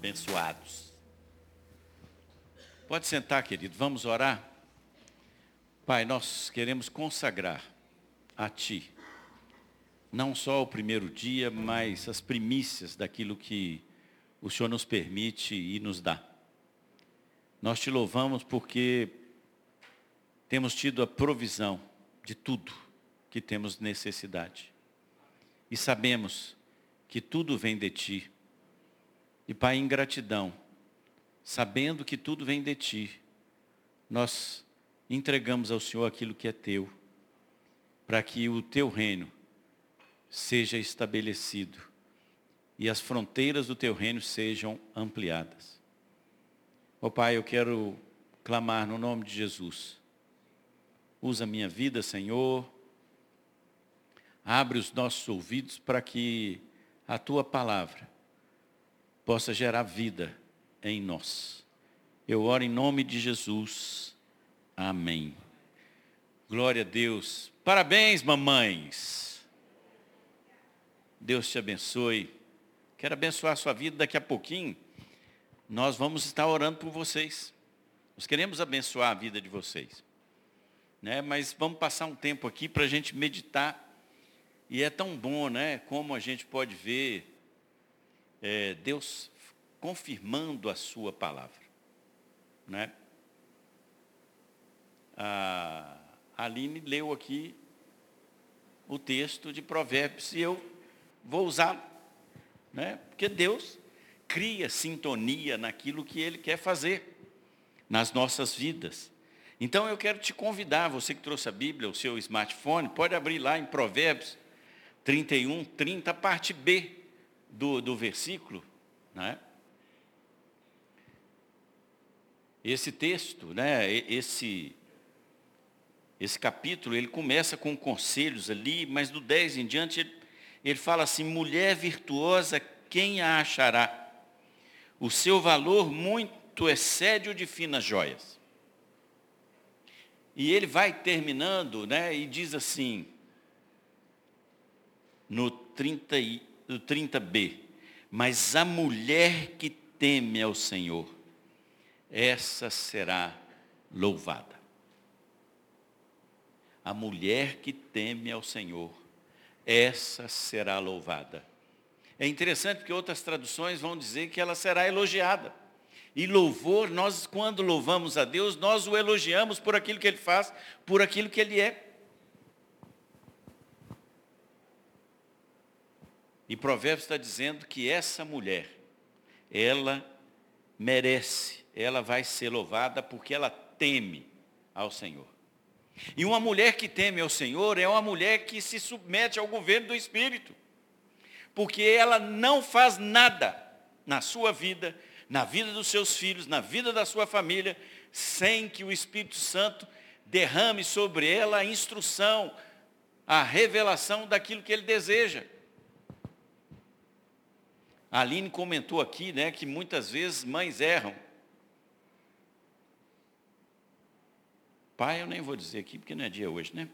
abençoados. Pode sentar, querido, vamos orar? Pai, nós queremos consagrar a Ti, não só o primeiro dia, mas as primícias daquilo que o Senhor nos permite e nos dá. Nós te louvamos porque temos tido a provisão de tudo que temos necessidade. E sabemos que tudo vem de Ti. E, Pai, em gratidão, sabendo que tudo vem de Ti, nós entregamos ao Senhor aquilo que é Teu, para que o Teu reino seja estabelecido e as fronteiras do Teu reino sejam ampliadas. Ó oh, Pai, eu quero clamar no nome de Jesus. Usa minha vida, Senhor. Abre os nossos ouvidos para que a Tua palavra possa gerar vida em nós. Eu oro em nome de Jesus. Amém. Glória a Deus. Parabéns, mamães. Deus te abençoe. Quero abençoar a sua vida daqui a pouquinho. Nós vamos estar orando por vocês. Nós queremos abençoar a vida de vocês. Né? Mas vamos passar um tempo aqui para a gente meditar. E é tão bom, né? Como a gente pode ver é, Deus confirmando a sua palavra. Né? A Aline leu aqui o texto de Provérbios e eu vou usar, né? porque Deus cria sintonia naquilo que Ele quer fazer nas nossas vidas. Então eu quero te convidar, você que trouxe a Bíblia, o seu smartphone, pode abrir lá em Provérbios 31, 30, parte B do, do versículo, né? Esse texto, né, esse, esse capítulo, ele começa com conselhos ali, mas do 10 em diante ele, ele fala assim, mulher virtuosa, quem a achará? O seu valor muito excede o de finas joias. E ele vai terminando, né, e diz assim, no 30, do 30b. Mas a mulher que teme ao Senhor, essa será louvada. A mulher que teme ao Senhor, essa será louvada. É interessante porque outras traduções vão dizer que ela será elogiada. E louvor, nós quando louvamos a Deus, nós o elogiamos por aquilo que ele faz, por aquilo que ele é. E Provérbios está dizendo que essa mulher, ela merece, ela vai ser louvada porque ela teme ao Senhor. E uma mulher que teme ao Senhor é uma mulher que se submete ao governo do Espírito. Porque ela não faz nada na sua vida, na vida dos seus filhos, na vida da sua família, sem que o Espírito Santo derrame sobre ela a instrução, a revelação daquilo que ele deseja. A Aline comentou aqui né, que muitas vezes mães erram. Pai, eu nem vou dizer aqui porque não é dia hoje, né?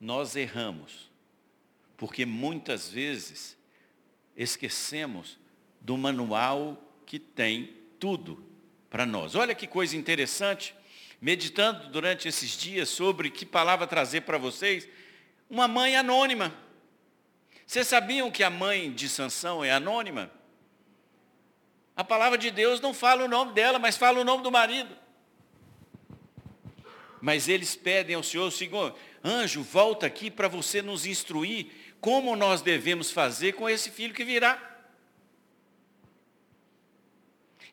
Nós erramos, porque muitas vezes esquecemos do manual que tem tudo para nós. Olha que coisa interessante, meditando durante esses dias sobre que palavra trazer para vocês, uma mãe anônima. Vocês sabiam que a mãe de Sansão é anônima? A palavra de Deus não fala o nome dela, mas fala o nome do marido. Mas eles pedem ao Senhor, Senhor, anjo, volta aqui para você nos instruir como nós devemos fazer com esse filho que virá.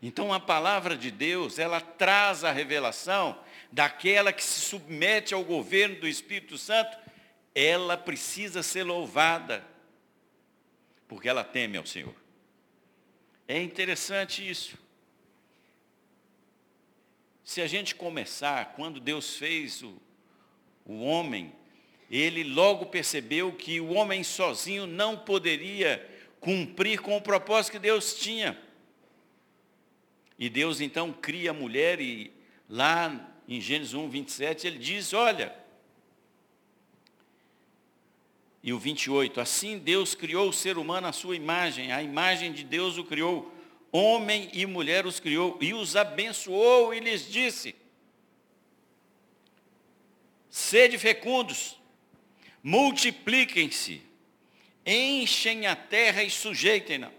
Então a palavra de Deus, ela traz a revelação daquela que se submete ao governo do Espírito Santo, ela precisa ser louvada porque ela teme ao Senhor. É interessante isso. Se a gente começar, quando Deus fez o, o homem, ele logo percebeu que o homem sozinho não poderia cumprir com o propósito que Deus tinha. E Deus então cria a mulher e lá em Gênesis 1, 27, ele diz, olha, e o 28. Assim Deus criou o ser humano à sua imagem, a imagem de Deus o criou, homem e mulher os criou, e os abençoou e lhes disse: Sede fecundos, multipliquem-se, enchem a terra e sujeitem-na.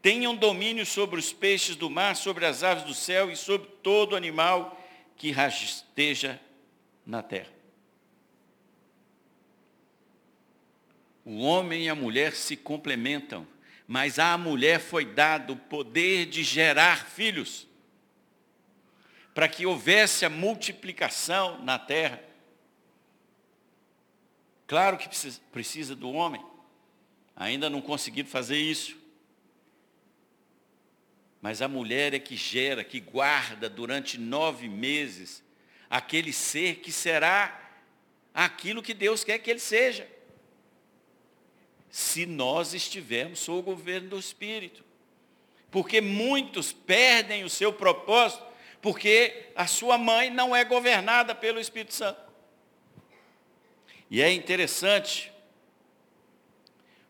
Tenham domínio sobre os peixes do mar, sobre as aves do céu e sobre todo animal que rasteja na terra. O homem e a mulher se complementam, mas à mulher foi dado o poder de gerar filhos, para que houvesse a multiplicação na terra. Claro que precisa do homem, ainda não conseguiram fazer isso. Mas a mulher é que gera, que guarda durante nove meses aquele ser que será aquilo que Deus quer que ele seja. Se nós estivermos sob o governo do Espírito. Porque muitos perdem o seu propósito porque a sua mãe não é governada pelo Espírito Santo. E é interessante,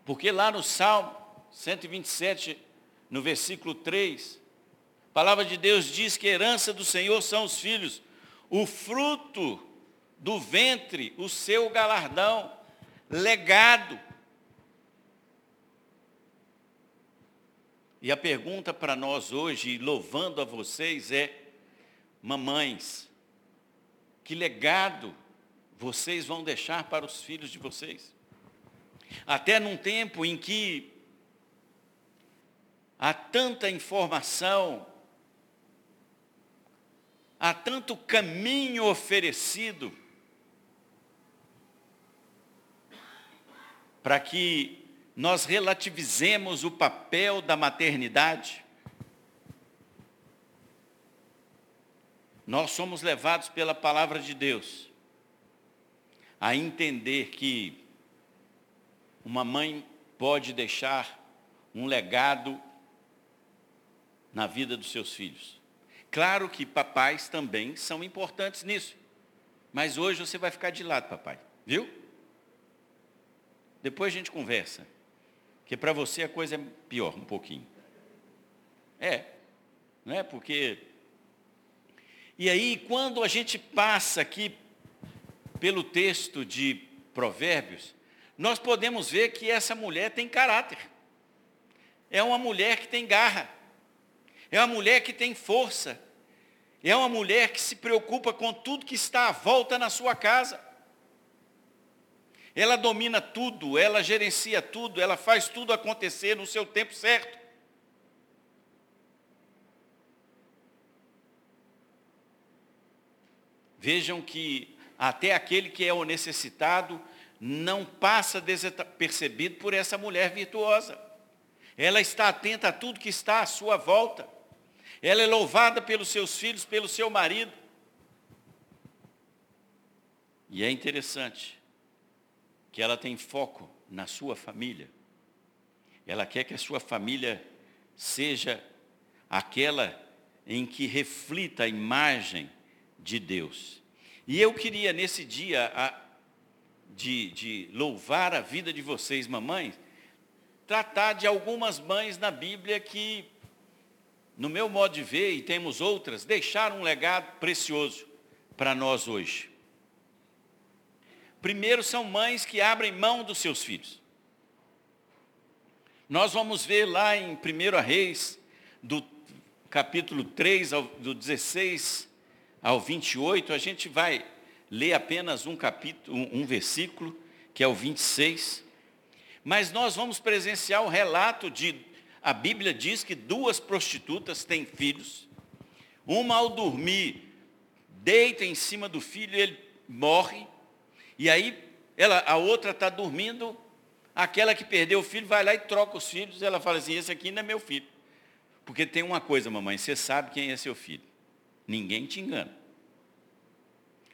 porque lá no Salmo 127, no versículo 3, a palavra de Deus diz que a herança do Senhor são os filhos, o fruto do ventre, o seu galardão, legado. E a pergunta para nós hoje, louvando a vocês, é: mamães, que legado vocês vão deixar para os filhos de vocês? Até num tempo em que há tanta informação, há tanto caminho oferecido para que nós relativizemos o papel da maternidade. Nós somos levados pela palavra de Deus a entender que uma mãe pode deixar um legado na vida dos seus filhos. Claro que papais também são importantes nisso. Mas hoje você vai ficar de lado, papai. Viu? Depois a gente conversa. Que para você a coisa é pior um pouquinho. É. Não é? Porque. E aí, quando a gente passa aqui pelo texto de Provérbios, nós podemos ver que essa mulher tem caráter. É uma mulher que tem garra. É uma mulher que tem força. É uma mulher que se preocupa com tudo que está à volta na sua casa. Ela domina tudo, ela gerencia tudo, ela faz tudo acontecer no seu tempo certo. Vejam que até aquele que é o necessitado não passa despercebido por essa mulher virtuosa. Ela está atenta a tudo que está à sua volta. Ela é louvada pelos seus filhos, pelo seu marido. E é interessante que ela tem foco na sua família. Ela quer que a sua família seja aquela em que reflita a imagem de Deus. E eu queria, nesse dia, a, de, de louvar a vida de vocês, mamães, tratar de algumas mães na Bíblia que no meu modo de ver, e temos outras, deixaram um legado precioso para nós hoje. Primeiro, são mães que abrem mão dos seus filhos. Nós vamos ver lá em 1 Reis, do capítulo 3, ao, do 16 ao 28, a gente vai ler apenas um capítulo, um, versículo, que é o 26. Mas nós vamos presenciar o relato de a Bíblia diz que duas prostitutas têm filhos. Uma ao dormir deita em cima do filho, ele morre. E aí ela, a outra está dormindo, aquela que perdeu o filho vai lá e troca os filhos. Ela fala assim, esse aqui não é meu filho. Porque tem uma coisa, mamãe, você sabe quem é seu filho. Ninguém te engana.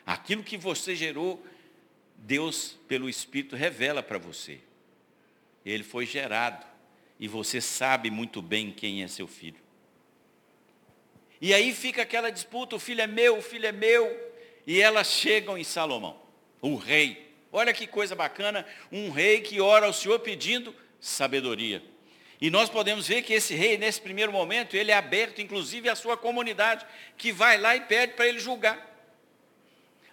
Aquilo que você gerou, Deus, pelo Espírito, revela para você. Ele foi gerado e você sabe muito bem quem é seu filho. E aí fica aquela disputa, o filho é meu, o filho é meu, e elas chegam em Salomão, o rei, Olha que coisa bacana, um rei que ora ao Senhor pedindo sabedoria. E nós podemos ver que esse rei, nesse primeiro momento, ele é aberto, inclusive, à sua comunidade, que vai lá e pede para ele julgar.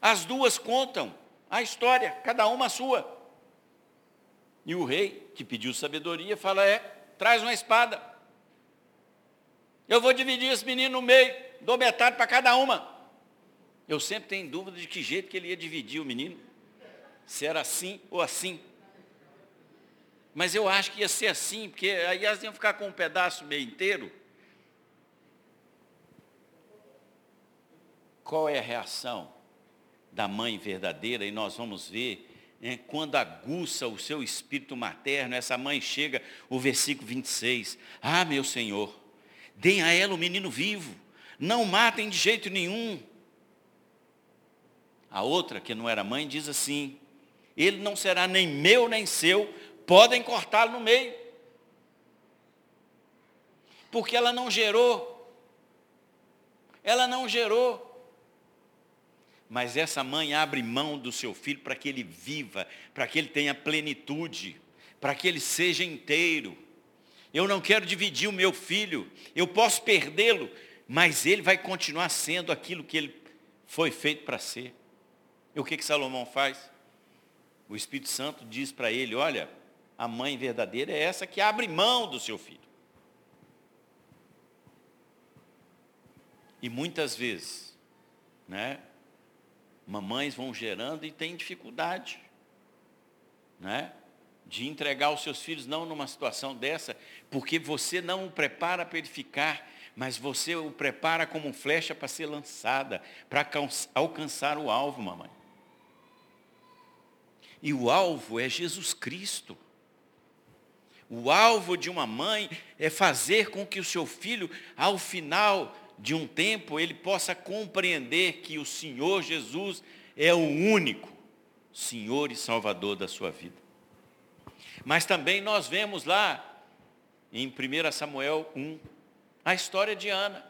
As duas contam a história, cada uma a sua. E o rei, que pediu sabedoria, fala: é, traz uma espada. Eu vou dividir esse menino no meio, dou metade para cada uma. Eu sempre tenho dúvida de que jeito que ele ia dividir o menino. Se era assim ou assim. Mas eu acho que ia ser assim, porque aí elas iam ficar com um pedaço meio inteiro. Qual é a reação da mãe verdadeira? E nós vamos ver né, quando aguça o seu espírito materno, essa mãe chega, o versículo 26. Ah, meu Senhor, deem a ela o menino vivo, não matem de jeito nenhum. A outra, que não era mãe, diz assim: Ele não será nem meu nem seu, podem cortá-lo no meio. Porque ela não gerou. Ela não gerou. Mas essa mãe abre mão do seu filho para que ele viva, para que ele tenha plenitude, para que ele seja inteiro. Eu não quero dividir o meu filho, eu posso perdê-lo, mas ele vai continuar sendo aquilo que ele foi feito para ser. E o que, que Salomão faz? O Espírito Santo diz para ele: olha, a mãe verdadeira é essa que abre mão do seu filho. E muitas vezes, né, mamães vão gerando e têm dificuldade, né, de entregar os seus filhos não numa situação dessa, porque você não o prepara para ele ficar, mas você o prepara como flecha para ser lançada, para alcançar o alvo, mamãe. E o alvo é Jesus Cristo. O alvo de uma mãe é fazer com que o seu filho, ao final de um tempo, ele possa compreender que o Senhor Jesus é o único Senhor e Salvador da sua vida. Mas também nós vemos lá, em 1 Samuel 1, a história de Ana.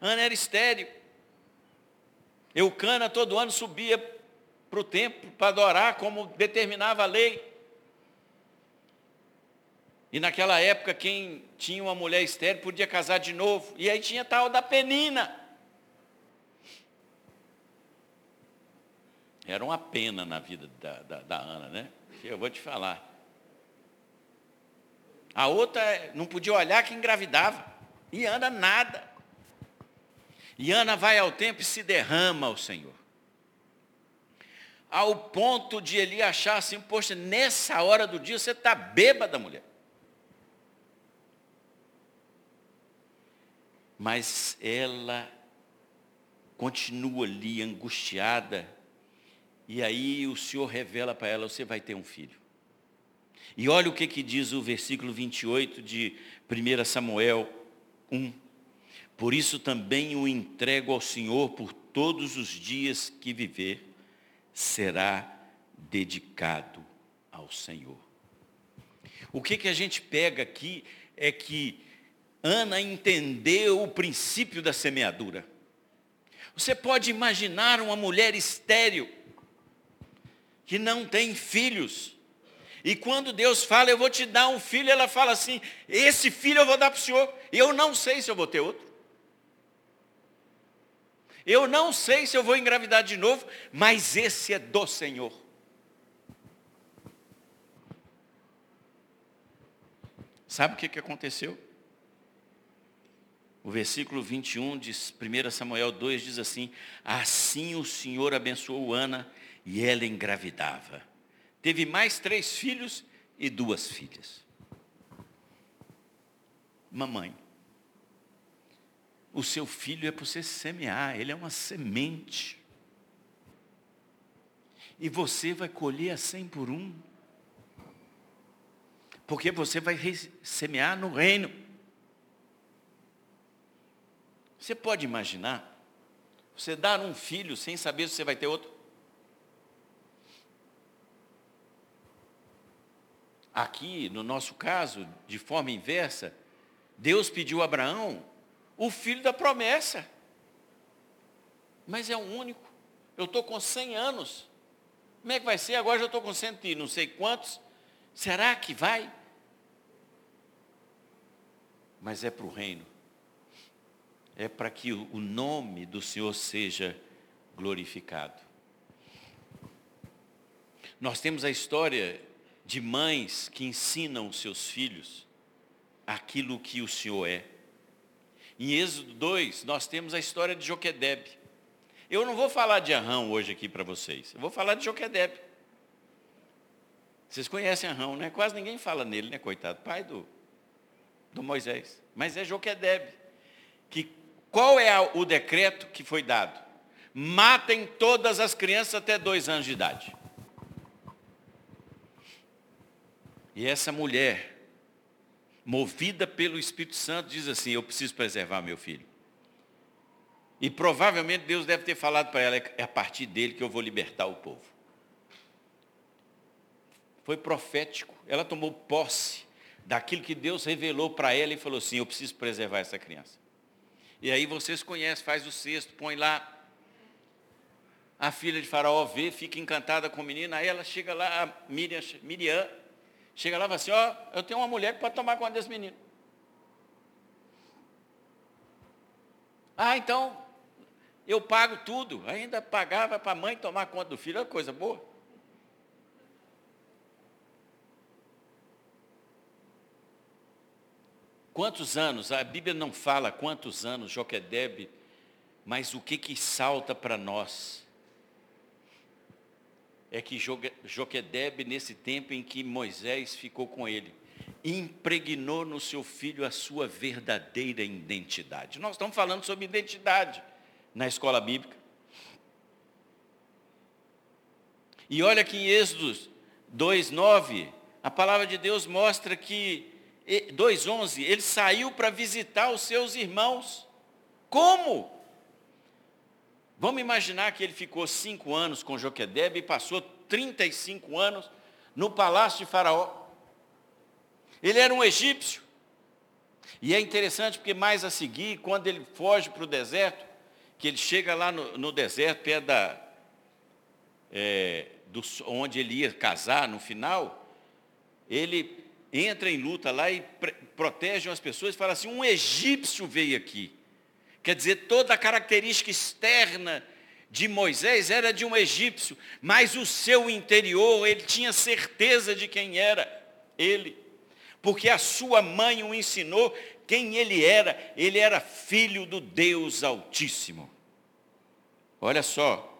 Ana era estéreo. Eucana todo ano subia para o templo para adorar como determinava a lei. E naquela época, quem tinha uma mulher estéril podia casar de novo. E aí tinha tal da penina. Era uma pena na vida da, da, da Ana, né? Eu vou te falar. A outra não podia olhar que engravidava. E Ana nada. E Ana vai ao templo e se derrama ao Senhor. Ao ponto de ele achar assim, poxa, nessa hora do dia você está bêbada, mulher. mas ela continua ali angustiada. E aí o Senhor revela para ela: você vai ter um filho. E olha o que, que diz o versículo 28 de 1 Samuel 1. Por isso também o entrego ao Senhor por todos os dias que viver, será dedicado ao Senhor. O que, que a gente pega aqui é que Ana entendeu o princípio da semeadura. Você pode imaginar uma mulher estéril, que não tem filhos, e quando Deus fala, eu vou te dar um filho, ela fala assim: esse filho eu vou dar para o senhor, eu não sei se eu vou ter outro. Eu não sei se eu vou engravidar de novo, mas esse é do Senhor. Sabe o que, que aconteceu? O versículo 21 de 1 Samuel 2 diz assim: Assim o Senhor abençoou Ana e ela engravidava. Teve mais três filhos e duas filhas. Mamãe, o seu filho é para você semear, ele é uma semente. E você vai colher a cem por um. Porque você vai semear no reino. Você pode imaginar você dar um filho sem saber se você vai ter outro? Aqui, no nosso caso, de forma inversa, Deus pediu a Abraão o filho da promessa. Mas é o único. Eu estou com 100 anos. Como é que vai ser? Agora já estou com cento e não sei quantos. Será que vai? Mas é para o reino. É para que o nome do Senhor seja glorificado. Nós temos a história de mães que ensinam seus filhos aquilo que o Senhor é. Em Êxodo 2, nós temos a história de Joquedebe. Eu não vou falar de Arrão hoje aqui para vocês. Eu vou falar de Joquedebe. Vocês conhecem Arrão, né? Quase ninguém fala nele, né, coitado? Pai do, do Moisés. Mas é Joquedebe. Que, qual é o decreto que foi dado? Matem todas as crianças até dois anos de idade. E essa mulher, movida pelo Espírito Santo, diz assim: Eu preciso preservar meu filho. E provavelmente Deus deve ter falado para ela, é a partir dele que eu vou libertar o povo. Foi profético. Ela tomou posse daquilo que Deus revelou para ela e falou assim, eu preciso preservar essa criança. E aí vocês conhecem, faz o cesto, põe lá. A filha de faraó vê, fica encantada com o menino, aí ela chega lá, a Miriam, Miriam chega lá e fala assim, ó, eu tenho uma mulher que pode tomar conta desse menino. Ah, então eu pago tudo. Ainda pagava para a mãe tomar conta do filho, é coisa boa. Quantos anos? A Bíblia não fala quantos anos Joquedebe, mas o que que salta para nós? É que Joquedebe, nesse tempo em que Moisés ficou com ele, impregnou no seu filho a sua verdadeira identidade. Nós estamos falando sobre identidade na escola bíblica. E olha que em Êxodo 2:9, a palavra de Deus mostra que 2:11, ele saiu para visitar os seus irmãos. Como? Vamos imaginar que ele ficou cinco anos com Joquedebe e passou 35 anos no palácio de Faraó. Ele era um egípcio. E é interessante porque mais a seguir, quando ele foge para o deserto, que ele chega lá no, no deserto, perto da, é, do, onde ele ia casar no final, ele entra em luta lá e protege as pessoas e fala assim, um egípcio veio aqui. Quer dizer, toda a característica externa de Moisés era de um egípcio, mas o seu interior, ele tinha certeza de quem era ele. Porque a sua mãe o ensinou quem ele era, ele era filho do Deus Altíssimo. Olha só,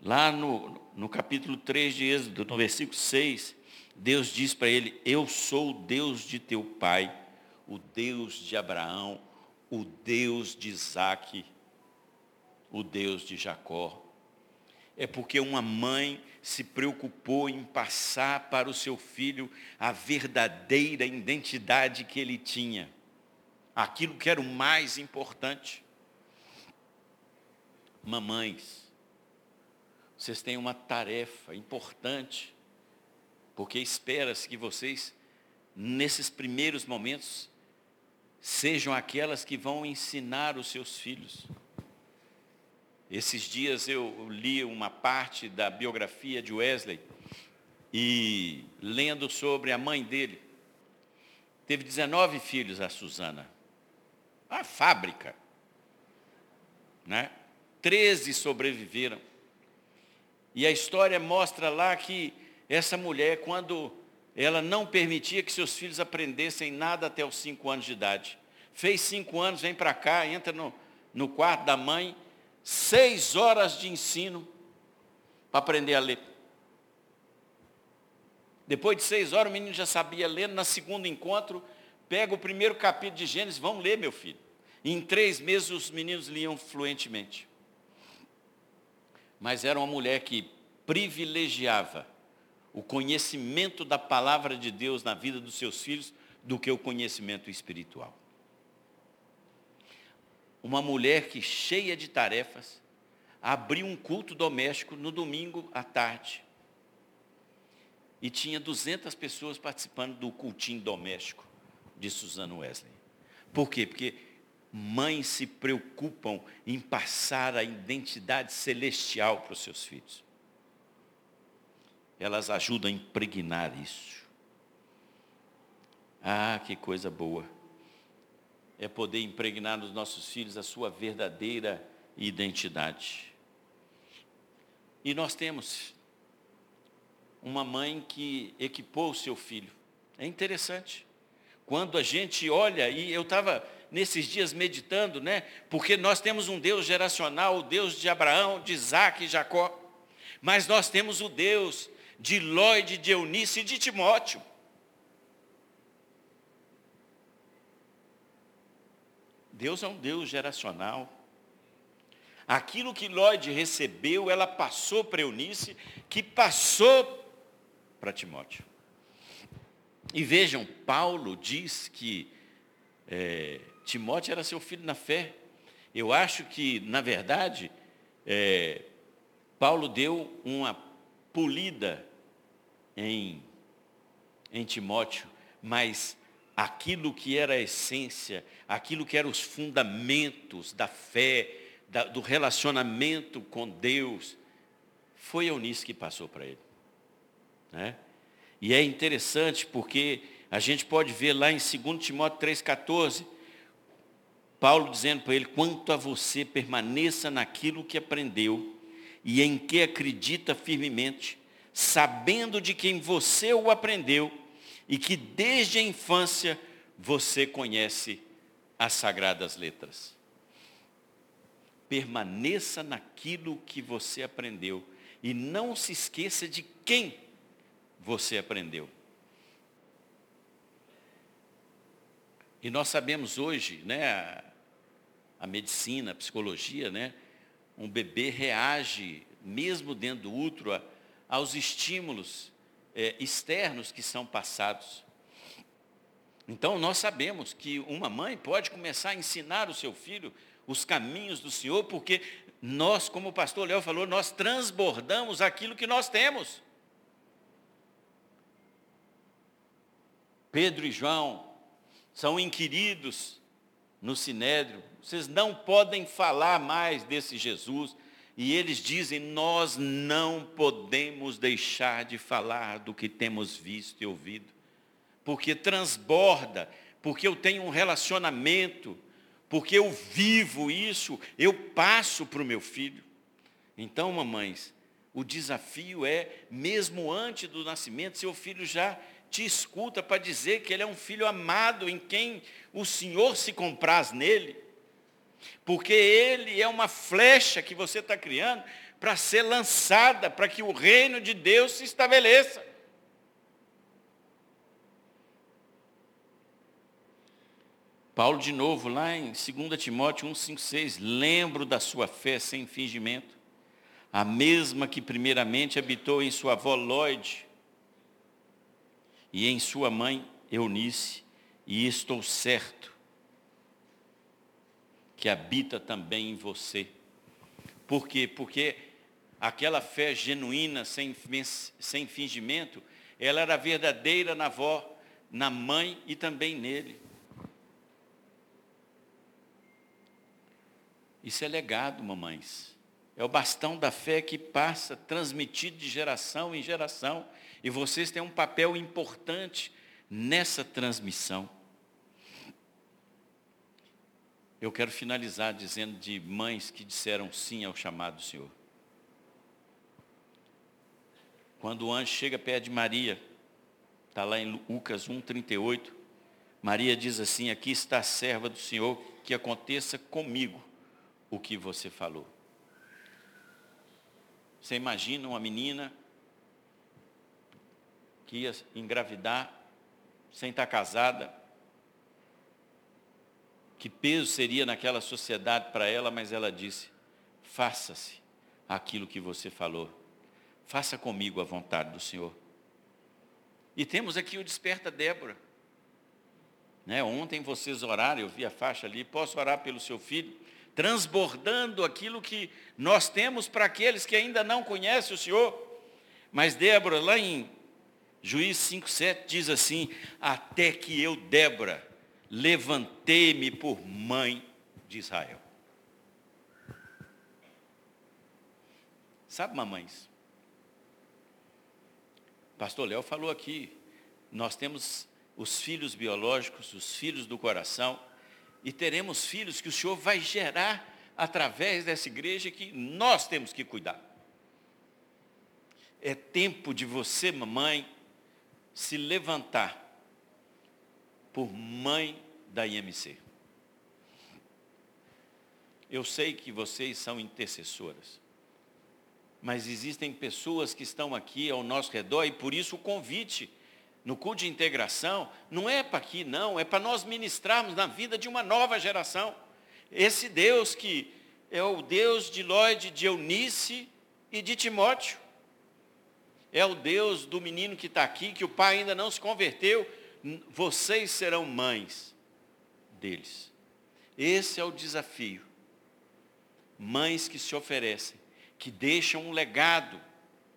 lá no, no capítulo 3 de Êxodo, no versículo 6, Deus diz para ele: Eu sou o Deus de teu pai, o Deus de Abraão, o Deus de Isaac, o Deus de Jacó. É porque uma mãe se preocupou em passar para o seu filho a verdadeira identidade que ele tinha, aquilo que era o mais importante. Mamães, vocês têm uma tarefa importante, porque espera-se que vocês, nesses primeiros momentos, sejam aquelas que vão ensinar os seus filhos. Esses dias eu li uma parte da biografia de Wesley e lendo sobre a mãe dele. Teve 19 filhos a Susana. A fábrica. Né? Treze sobreviveram. E a história mostra lá que essa mulher, quando ela não permitia que seus filhos aprendessem nada até os cinco anos de idade, fez cinco anos, vem para cá, entra no, no quarto da mãe, seis horas de ensino para aprender a ler. Depois de seis horas, o menino já sabia ler. No segundo encontro, pega o primeiro capítulo de Gênesis, vão ler, meu filho. em três meses, os meninos liam fluentemente mas era uma mulher que privilegiava o conhecimento da palavra de Deus na vida dos seus filhos do que o conhecimento espiritual. Uma mulher que, cheia de tarefas, abriu um culto doméstico no domingo à tarde. E tinha 200 pessoas participando do cultinho doméstico de Susana Wesley. Por quê? Porque mães se preocupam em passar a identidade celestial para os seus filhos. Elas ajudam a impregnar isso. Ah, que coisa boa. É poder impregnar nos nossos filhos a sua verdadeira identidade. E nós temos uma mãe que equipou o seu filho. É interessante. Quando a gente olha, e eu estava nesses dias meditando, né? Porque nós temos um Deus geracional, o Deus de Abraão, de Isaac e Jacó. Mas nós temos o Deus de Lloyd, de Eunice e de Timóteo. Deus é um Deus geracional. Aquilo que Lloyd recebeu, ela passou para Eunice, que passou para Timóteo. E vejam, Paulo diz que é, Timóteo era seu filho na fé. Eu acho que, na verdade, é, Paulo deu uma polida em, em Timóteo, mas aquilo que era a essência, aquilo que eram os fundamentos da fé, da, do relacionamento com Deus, foi Eunice que passou para ele. Né? E é interessante porque a gente pode ver lá em 2 Timóteo 3,14, Paulo dizendo para ele, quanto a você permaneça naquilo que aprendeu e em que acredita firmemente, sabendo de quem você o aprendeu e que desde a infância você conhece as sagradas letras. Permaneça naquilo que você aprendeu e não se esqueça de quem você aprendeu. E nós sabemos hoje, né, a, a medicina, a psicologia, né, um bebê reage, mesmo dentro do útero, a, aos estímulos é, externos que são passados. Então nós sabemos que uma mãe pode começar a ensinar o seu filho os caminhos do Senhor, porque nós, como o pastor Léo falou, nós transbordamos aquilo que nós temos. Pedro e João são inquiridos no Sinédrio. Vocês não podem falar mais desse Jesus. E eles dizem: Nós não podemos deixar de falar do que temos visto e ouvido, porque transborda, porque eu tenho um relacionamento, porque eu vivo isso, eu passo para o meu filho. Então, mamães, o desafio é, mesmo antes do nascimento, seu filho já te escuta para dizer que ele é um filho amado em quem o Senhor se compraz nele. Porque ele é uma flecha que você está criando para ser lançada, para que o reino de Deus se estabeleça. Paulo, de novo, lá em 2 Timóteo 1, 5, 6, lembro da sua fé sem fingimento, a mesma que primeiramente habitou em sua avó Lloyd, e em sua mãe Eunice, e estou certo que habita também em você. Por quê? Porque aquela fé genuína, sem, sem fingimento, ela era verdadeira na avó, na mãe e também nele. Isso é legado, mamães. É o bastão da fé que passa, transmitido de geração em geração. E vocês têm um papel importante nessa transmissão. Eu quero finalizar dizendo de mães que disseram sim ao chamado do Senhor. Quando o anjo chega perto de Maria, está lá em Lucas 1,38, Maria diz assim, aqui está a serva do Senhor, que aconteça comigo o que você falou. Você imagina uma menina que ia engravidar sem estar casada. Que peso seria naquela sociedade para ela, mas ela disse: faça-se aquilo que você falou. Faça comigo a vontade do Senhor. E temos aqui o Desperta Débora. Né? Ontem vocês oraram, eu vi a faixa ali, posso orar pelo seu filho, transbordando aquilo que nós temos para aqueles que ainda não conhecem o Senhor. Mas Débora, lá em Juiz 5,7 diz assim, até que eu, Débora, levantei-me por mãe de Israel. Sabe, mamães? Pastor Léo falou aqui, nós temos os filhos biológicos, os filhos do coração, e teremos filhos que o Senhor vai gerar através dessa igreja que nós temos que cuidar. É tempo de você, mamãe, se levantar por mãe da IMC. Eu sei que vocês são intercessoras, mas existem pessoas que estão aqui ao nosso redor e por isso o convite no culto de integração não é para aqui, não, é para nós ministrarmos na vida de uma nova geração. Esse Deus que é o Deus de Lloyd, de Eunice e de Timóteo. É o Deus do menino que está aqui, que o pai ainda não se converteu. Vocês serão mães deles. Esse é o desafio. Mães que se oferecem, que deixam um legado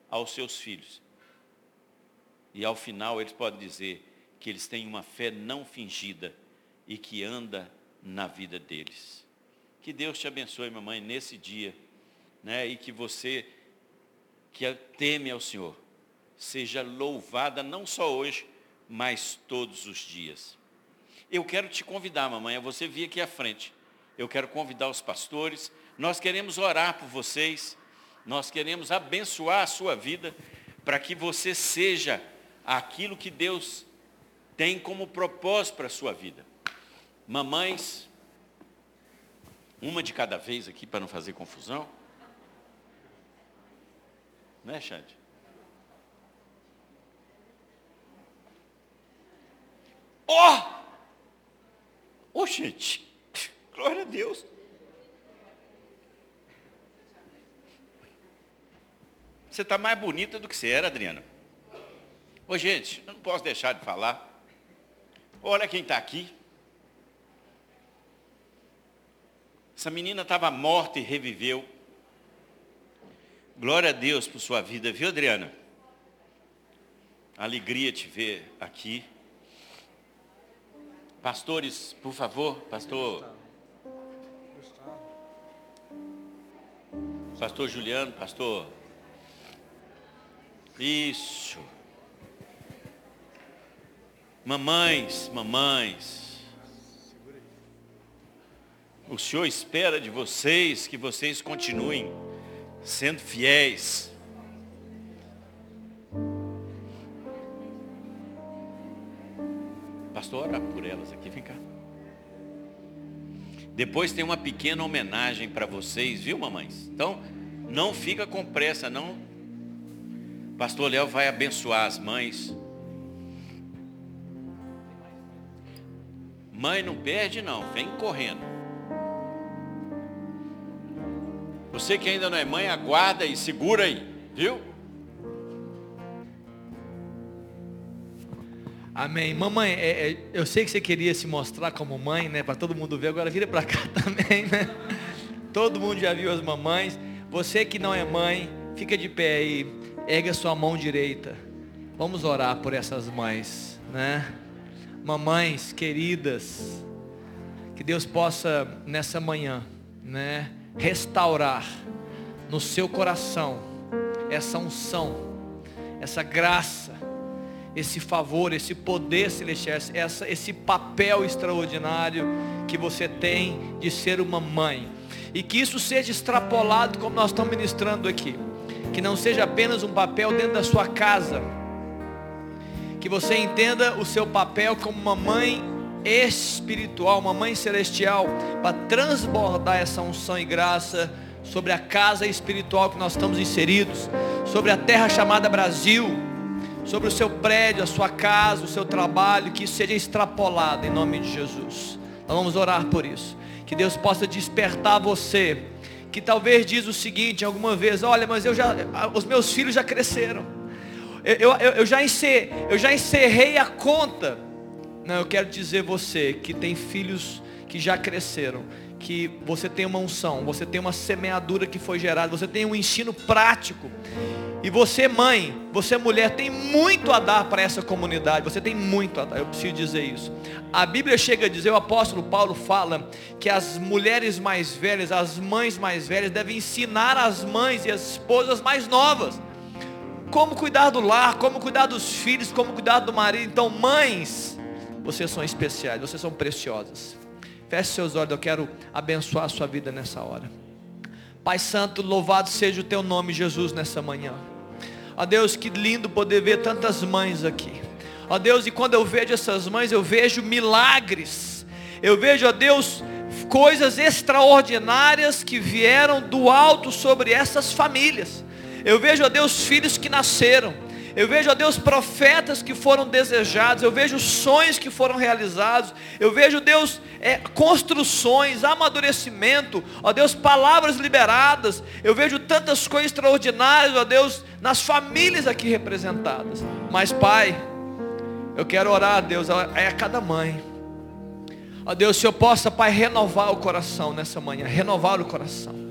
aos seus filhos. E ao final eles podem dizer que eles têm uma fé não fingida e que anda na vida deles. Que Deus te abençoe, mamãe, nesse dia, né? E que você que teme ao Senhor seja louvada não só hoje, mas todos os dias. Eu quero te convidar, mamãe, a você vir aqui à frente. Eu quero convidar os pastores. Nós queremos orar por vocês. Nós queremos abençoar a sua vida para que você seja aquilo que Deus tem como propósito para a sua vida. Mamães, uma de cada vez aqui para não fazer confusão. Né, Xande? Ó! Oh! Oh, gente! Glória a Deus! Você está mais bonita do que você era, Adriana. Ô, gente, eu não posso deixar de falar. Olha quem está aqui. Essa menina estava morta e reviveu. Glória a Deus por sua vida, viu, Adriana? Alegria te ver aqui. Pastores, por favor, pastor. Pastor Juliano, pastor. Isso. Mamães, mamães. O Senhor espera de vocês que vocês continuem sendo fiéis. Pastor, ora por elas aqui, vem cá. Depois tem uma pequena homenagem para vocês, viu, mamães? Então, não fica com pressa, não. Pastor Léo vai abençoar as mães. Mãe não perde, não, vem correndo. Você que ainda não é mãe, aguarda e segura aí, viu? Amém. Mamãe, é, é, eu sei que você queria se mostrar como mãe, né? Para todo mundo ver. Agora vira para cá também, né? Todo mundo já viu as mamães. Você que não é mãe, fica de pé aí. Erga sua mão direita. Vamos orar por essas mães, né? Mamães queridas, que Deus possa nessa manhã, né? restaurar no seu coração essa unção, essa graça, esse favor, esse poder celestial, essa, esse papel extraordinário que você tem de ser uma mãe. E que isso seja extrapolado como nós estamos ministrando aqui. Que não seja apenas um papel dentro da sua casa. Que você entenda o seu papel como uma mãe espiritual, uma mãe celestial, para transbordar essa unção e graça sobre a casa espiritual que nós estamos inseridos, sobre a terra chamada Brasil, sobre o seu prédio, a sua casa, o seu trabalho, que isso seja extrapolado em nome de Jesus. Nós vamos orar por isso. Que Deus possa despertar você, que talvez diz o seguinte alguma vez, olha, mas eu já, os meus filhos já cresceram. Eu, eu, eu, já, encerrei, eu já encerrei a conta não, eu quero dizer você que tem filhos que já cresceram, que você tem uma unção, você tem uma semeadura que foi gerada, você tem um ensino prático. E você, mãe, você, mulher, tem muito a dar para essa comunidade. Você tem muito a dar, eu preciso dizer isso. A Bíblia chega a dizer, o apóstolo Paulo fala que as mulheres mais velhas, as mães mais velhas, devem ensinar as mães e as esposas mais novas. como cuidar do lar, como cuidar dos filhos, como cuidar do marido. Então, mães, vocês são especiais, vocês são preciosas. Feche seus olhos, eu quero abençoar a sua vida nessa hora. Pai Santo, louvado seja o teu nome, Jesus, nessa manhã. Ó Deus, que lindo poder ver tantas mães aqui. Ó Deus, e quando eu vejo essas mães, eu vejo milagres. Eu vejo, ó Deus, coisas extraordinárias que vieram do alto sobre essas famílias. Eu vejo, ó Deus, filhos que nasceram. Eu vejo, ó Deus, profetas que foram desejados. Eu vejo sonhos que foram realizados. Eu vejo, Deus, é, construções, amadurecimento. Ó Deus, palavras liberadas. Eu vejo tantas coisas extraordinárias, ó Deus, nas famílias aqui representadas. Mas, Pai, eu quero orar, Deus, é a cada mãe. Ó Deus, se eu possa, Pai, renovar o coração nessa manhã, renovar o coração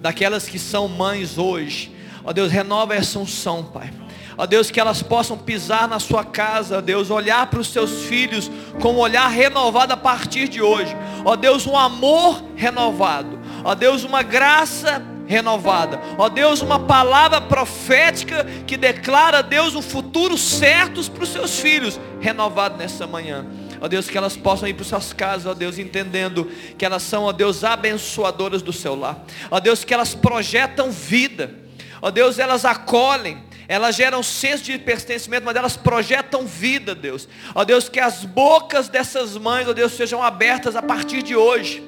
daquelas que são mães hoje Ó Deus, renova essa unção, Pai. Ó Deus, que elas possam pisar na sua casa, ó Deus, olhar para os seus filhos com um olhar renovado a partir de hoje. Ó Deus, um amor renovado. Ó Deus, uma graça renovada. Ó Deus, uma palavra profética que declara, Deus, um futuro certo para os seus filhos, renovado nessa manhã. Ó Deus, que elas possam ir para suas casas, ó Deus, entendendo que elas são, ó Deus, abençoadoras do seu lar. Ó Deus, que elas projetam vida Ó Deus, elas acolhem, elas geram senso de pertencimento, mas elas projetam vida, Deus. Ó Deus, que as bocas dessas mães, ó Deus, sejam abertas a partir de hoje.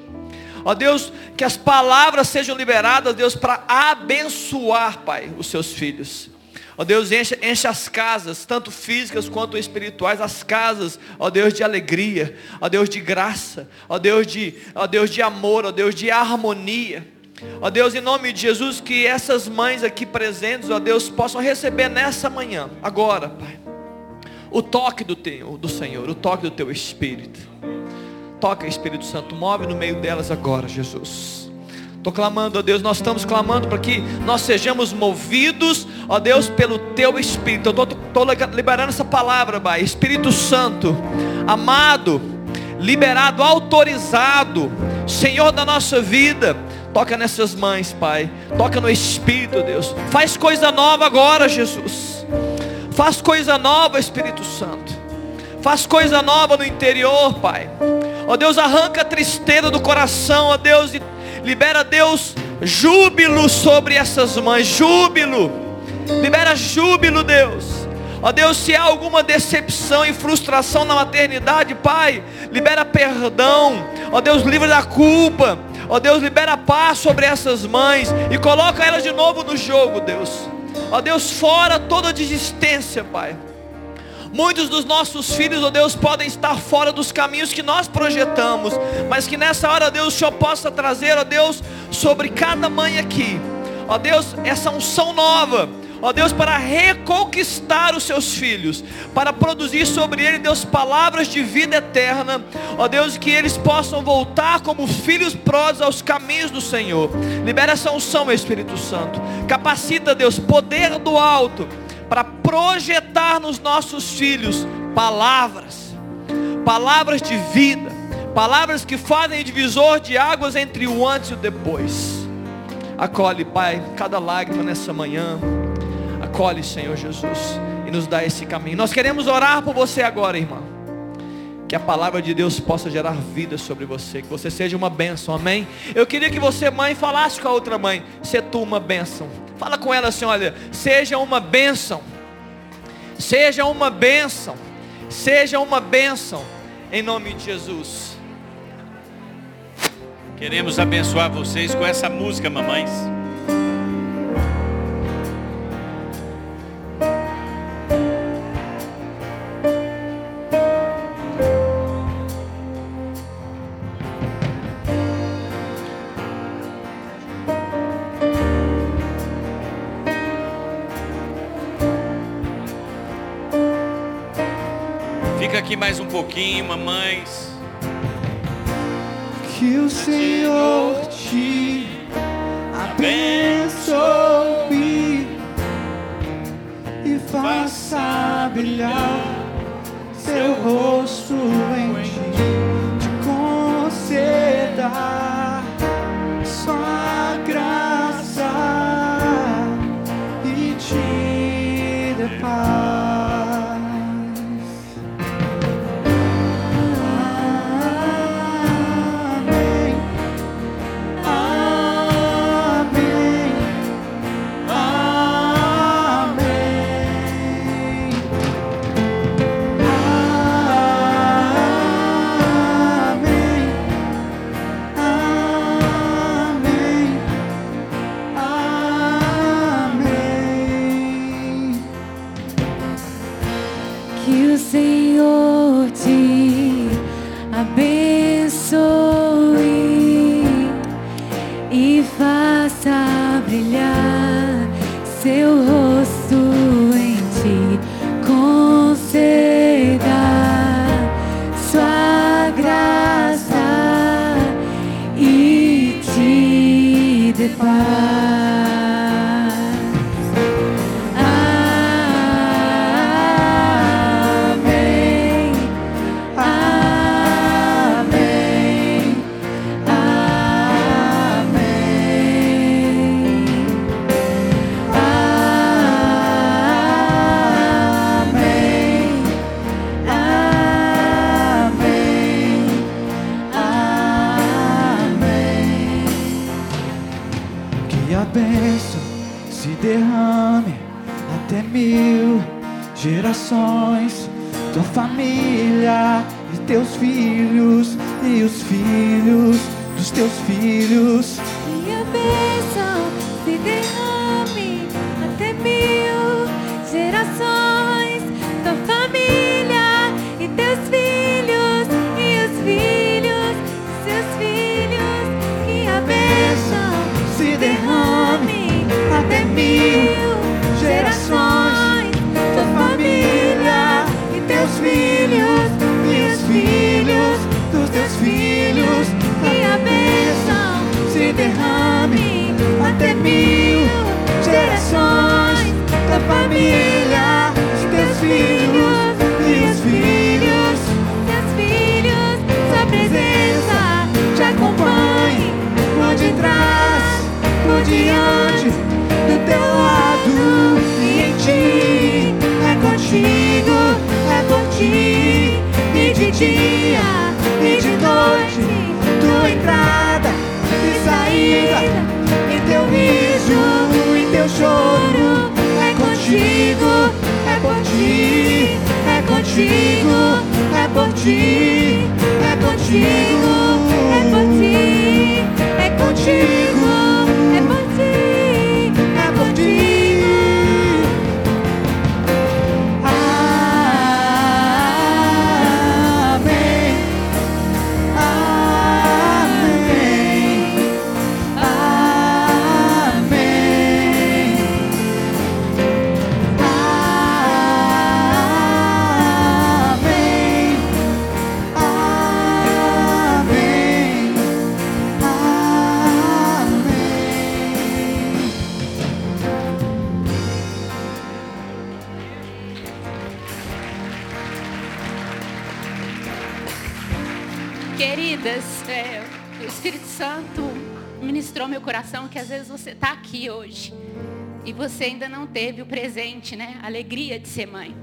Ó Deus, que as palavras sejam liberadas, Deus, para abençoar, Pai, os seus filhos. Ó Deus, enche, enche as casas, tanto físicas quanto espirituais, as casas, ó Deus, de alegria, ó Deus, de graça, ó Deus, de, ó Deus, de amor, ó Deus, de harmonia. Ó Deus, em nome de Jesus, que essas mães aqui presentes, ó Deus, possam receber nessa manhã, agora, Pai, o toque do, teu, do Senhor, o toque do Teu Espírito. Toca, Espírito Santo, move no meio delas agora, Jesus. Estou clamando, ó Deus, nós estamos clamando para que nós sejamos movidos, ó Deus, pelo Teu Espírito. Eu estou liberando essa palavra, Pai. Espírito Santo, amado, liberado, autorizado, Senhor da nossa vida Toca nessas mães, Pai. Toca no Espírito, Deus. Faz coisa nova agora, Jesus. Faz coisa nova, Espírito Santo. Faz coisa nova no interior, Pai. Ó Deus, arranca a tristeza do coração, ó Deus, e libera, Deus, júbilo sobre essas mães. Júbilo. Libera júbilo, Deus. Ó Deus, se há alguma decepção e frustração na maternidade, Pai, libera perdão. Ó Deus, livra da culpa. Ó Deus, libera paz sobre essas mães e coloca elas de novo no jogo, Deus. Ó Deus, fora toda desistência, Pai. Muitos dos nossos filhos, ó Deus, podem estar fora dos caminhos que nós projetamos, mas que nessa hora, Deus, o Senhor possa trazer, ó Deus, sobre cada mãe aqui, ó Deus, essa unção nova, ó Deus, para reconquistar os seus filhos, para produzir sobre ele, Deus, palavras de vida eterna, ó Deus, que eles possam voltar como filhos pródigos aos caminhos do Senhor. Libera essa unção, Espírito Santo. Capacita, Deus, poder do alto, para projetar nos nossos filhos palavras, palavras de vida, palavras que fazem divisor de águas entre o antes e o depois. Acolhe, Pai, cada lágrima nessa manhã. Acolhe, Senhor Jesus, e nos dá esse caminho. Nós queremos orar por você agora, irmão. Que a palavra de Deus possa gerar vida sobre você, que você seja uma bênção, amém? Eu queria que você, mãe, falasse com a outra mãe, se tu uma bênção. Fala com ela assim, olha, seja uma bênção, seja uma bênção, seja uma bênção, em nome de Jesus. Queremos abençoar vocês com essa música, mamães. Mais um pouquinho, mamães. Que o Senhor te abençoe e faça brilhar seu rosto família e teus filhos e os filhos dos teus filhos. E a bênção se derrame até mil gerações, tua família e teus filhos e os filhos de seus filhos. Que a bênção se derrame até mil até mil gerações, tua família, os teus filhos e os filhos. seus filhos, sua presença te acompanhe por detrás, por diante, do teu lado e em ti. É contigo, é por ti, e de dia e de noite, tua entrada e saída, teu riso e teu choro. É contigo, é por ti, é contigo, é por ti, é contigo, é por ti, é contigo, é teve o presente, né? A alegria de ser mãe.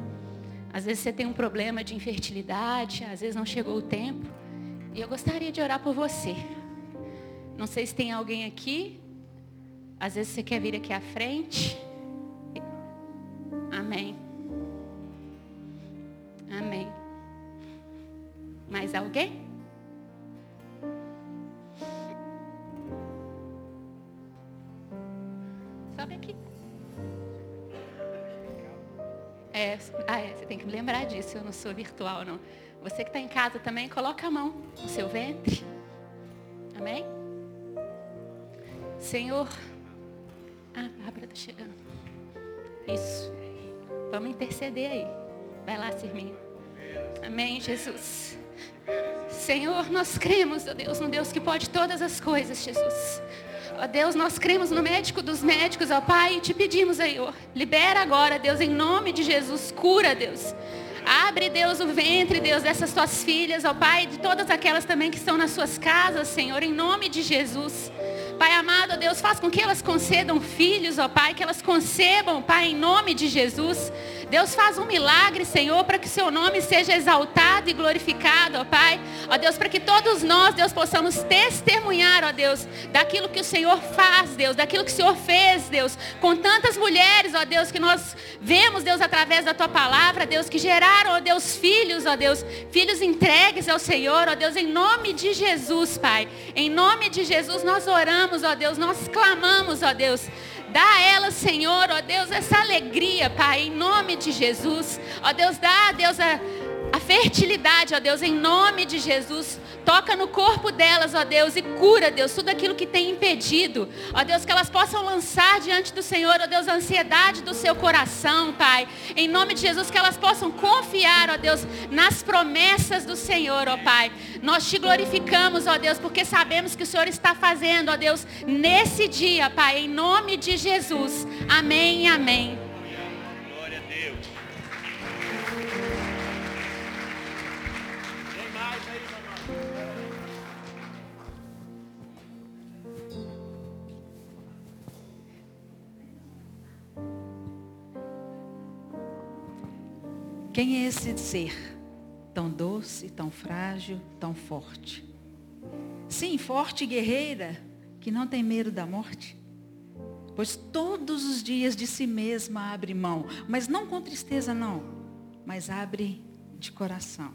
Às vezes você tem um problema de infertilidade, às vezes não chegou o tempo. E eu gostaria de orar por você. Não sei se tem alguém aqui. Às vezes você quer vir aqui à frente. Amém. Amém. Mais alguém? Sobe aqui. É, ah, é, você tem que me lembrar disso, eu não sou virtual, não. Você que está em casa também, coloca a mão no seu ventre. Amém? Senhor. Ah, a Bárbara está chegando. Isso. Vamos interceder aí. Vai lá, Sirminha. Amém, Jesus. Senhor, nós cremos, ó Deus, no Deus que pode todas as coisas, Jesus. Ó Deus, nós cremos no médico dos médicos, ó Pai, e te pedimos aí, libera agora, Deus, em nome de Jesus, cura, Deus. Abre, Deus, o ventre, Deus, dessas tuas filhas, ó Pai, de todas aquelas também que estão nas suas casas, Senhor, em nome de Jesus. Pai amado, ó Deus, faz com que elas concedam filhos, ó Pai, que elas concebam, Pai, em nome de Jesus. Deus faz um milagre, Senhor, para que o seu nome seja exaltado e glorificado, ó Pai. Ó Deus, para que todos nós, Deus, possamos testemunhar, ó Deus, daquilo que o Senhor faz, Deus, daquilo que o Senhor fez, Deus, com tantas mulheres, ó Deus, que nós vemos, Deus, através da tua palavra, Deus, que geraram, ó Deus, filhos, ó Deus, filhos entregues ao Senhor, ó Deus, em nome de Jesus, Pai. Em nome de Jesus nós oramos, ó Deus, nós clamamos, ó Deus. Dá a elas, Senhor, ó Deus, essa alegria, Pai, em nome de Jesus. Ó Deus, dá, Deus, a, a fertilidade, ó Deus, em nome de Jesus. Toca no corpo delas, ó Deus, e cura, Deus, tudo aquilo que tem impedido. Ó Deus, que elas possam lançar diante do Senhor, ó Deus, a ansiedade do seu coração, Pai. Em nome de Jesus, que elas possam confiar, ó Deus, nas promessas do Senhor, ó Pai. Nós te glorificamos, ó Deus, porque sabemos que o Senhor está fazendo, ó Deus, nesse dia, Pai, em nome de Jesus. Amém amém. Quem é esse ser tão doce, tão frágil, tão forte? Sim, forte e guerreira, que não tem medo da morte. Pois todos os dias de si mesma abre mão, mas não com tristeza não, mas abre de coração.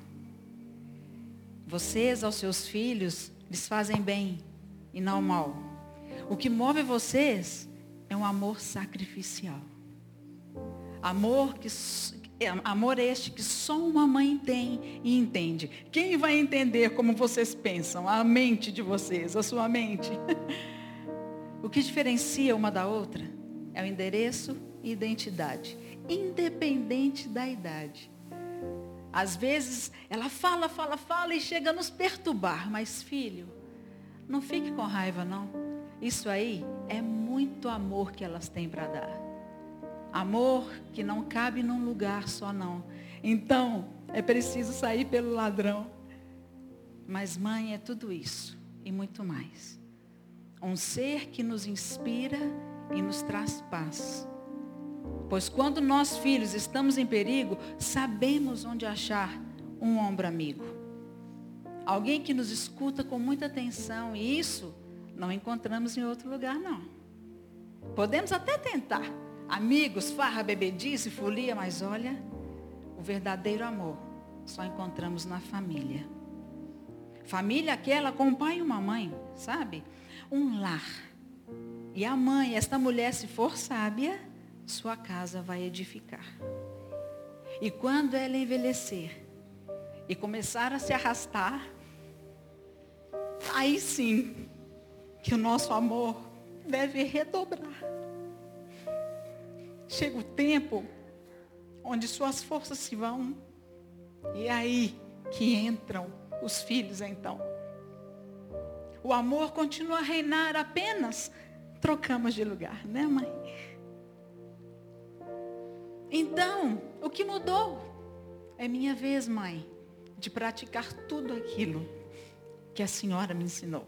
Vocês aos seus filhos lhes fazem bem e não mal. O que move vocês é um amor sacrificial. Amor que é amor este que só uma mãe tem e entende. Quem vai entender como vocês pensam? A mente de vocês, a sua mente. o que diferencia uma da outra é o endereço e identidade, independente da idade. Às vezes ela fala, fala, fala e chega a nos perturbar, mas filho, não fique com raiva não. Isso aí é muito amor que elas têm para dar. Amor que não cabe num lugar só não. Então, é preciso sair pelo ladrão. Mas mãe é tudo isso e muito mais. Um ser que nos inspira e nos traz paz. Pois quando nós filhos estamos em perigo, sabemos onde achar um ombro amigo. Alguém que nos escuta com muita atenção e isso não encontramos em outro lugar não. Podemos até tentar, amigos, farra, bebedice, folia, mas olha, o verdadeiro amor só encontramos na família. Família aquela com um pai e uma mãe, sabe? Um lar. E a mãe, esta mulher, se for sábia, sua casa vai edificar. E quando ela envelhecer e começar a se arrastar, aí sim que o nosso amor deve redobrar. Chega o tempo onde suas forças se vão. E é aí que entram os filhos então. O amor continua a reinar apenas trocamos de lugar, né, mãe? Então, o que mudou? É minha vez, mãe, de praticar tudo aquilo que a senhora me ensinou.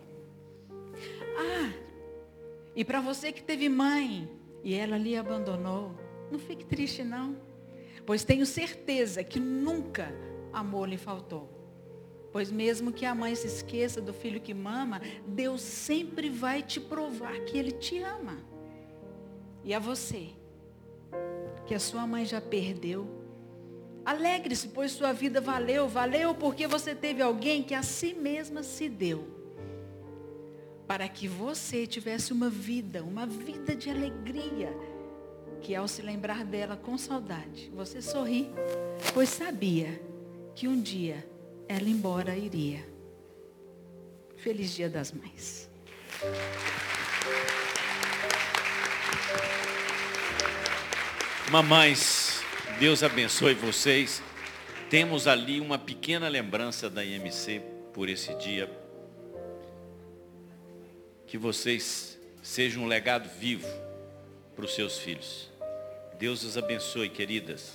Ah, e para você que teve mãe e ela lhe abandonou, não fique triste não, pois tenho certeza que nunca amor lhe faltou. Pois mesmo que a mãe se esqueça do filho que mama, Deus sempre vai te provar que Ele te ama. E a você, que a sua mãe já perdeu, alegre-se, pois sua vida valeu. Valeu porque você teve alguém que a si mesma se deu. Para que você tivesse uma vida, uma vida de alegria. Que ao se lembrar dela com saudade, você sorri, pois sabia que um dia ela embora iria. Feliz Dia das Mães. Mamães, Deus abençoe vocês. Temos ali uma pequena lembrança da IMC por esse dia. Que vocês sejam um legado vivo para os seus filhos. Deus os abençoe, queridas.